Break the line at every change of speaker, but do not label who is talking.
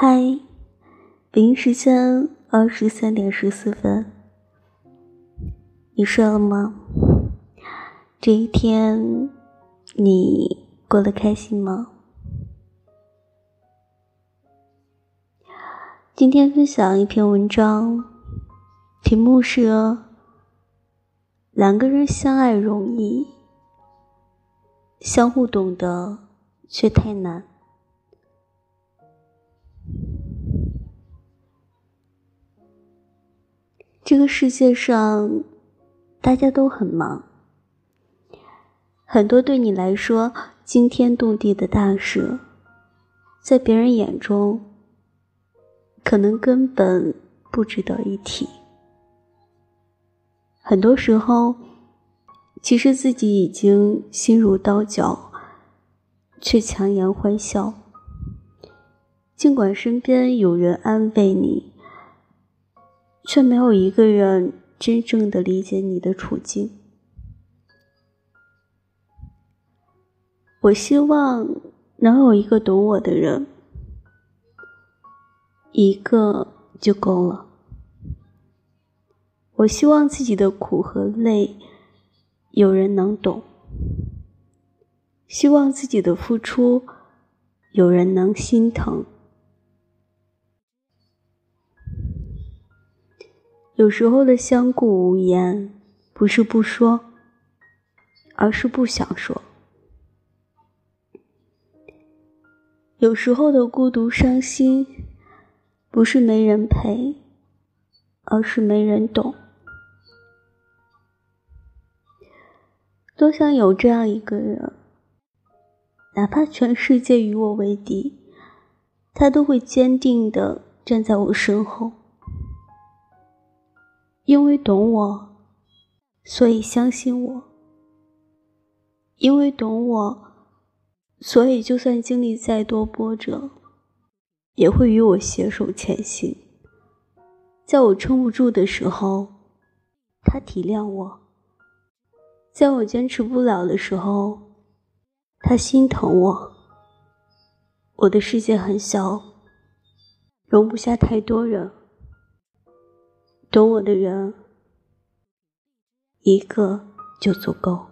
嗨，北京时间二十三点十四分，你睡了吗？这一天你过得开心吗？今天分享一篇文章，题目是“两个人相爱容易，相互懂得却太难”。这个世界上，大家都很忙，很多对你来说惊天动地的大事，在别人眼中，可能根本不值得一提。很多时候，其实自己已经心如刀绞，却强颜欢笑。尽管身边有人安慰你。却没有一个人真正的理解你的处境。我希望能有一个懂我的人，一个就够了。我希望自己的苦和累有人能懂，希望自己的付出有人能心疼。有时候的相顾无言，不是不说，而是不想说；有时候的孤独伤心，不是没人陪，而是没人懂。多想有这样一个人，哪怕全世界与我为敌，他都会坚定的站在我身后。因为懂我，所以相信我；因为懂我，所以就算经历再多波折，也会与我携手前行。在我撑不住的时候，他体谅我；在我坚持不了的时候，他心疼我。我的世界很小，容不下太多人。懂我的人，一个就足够。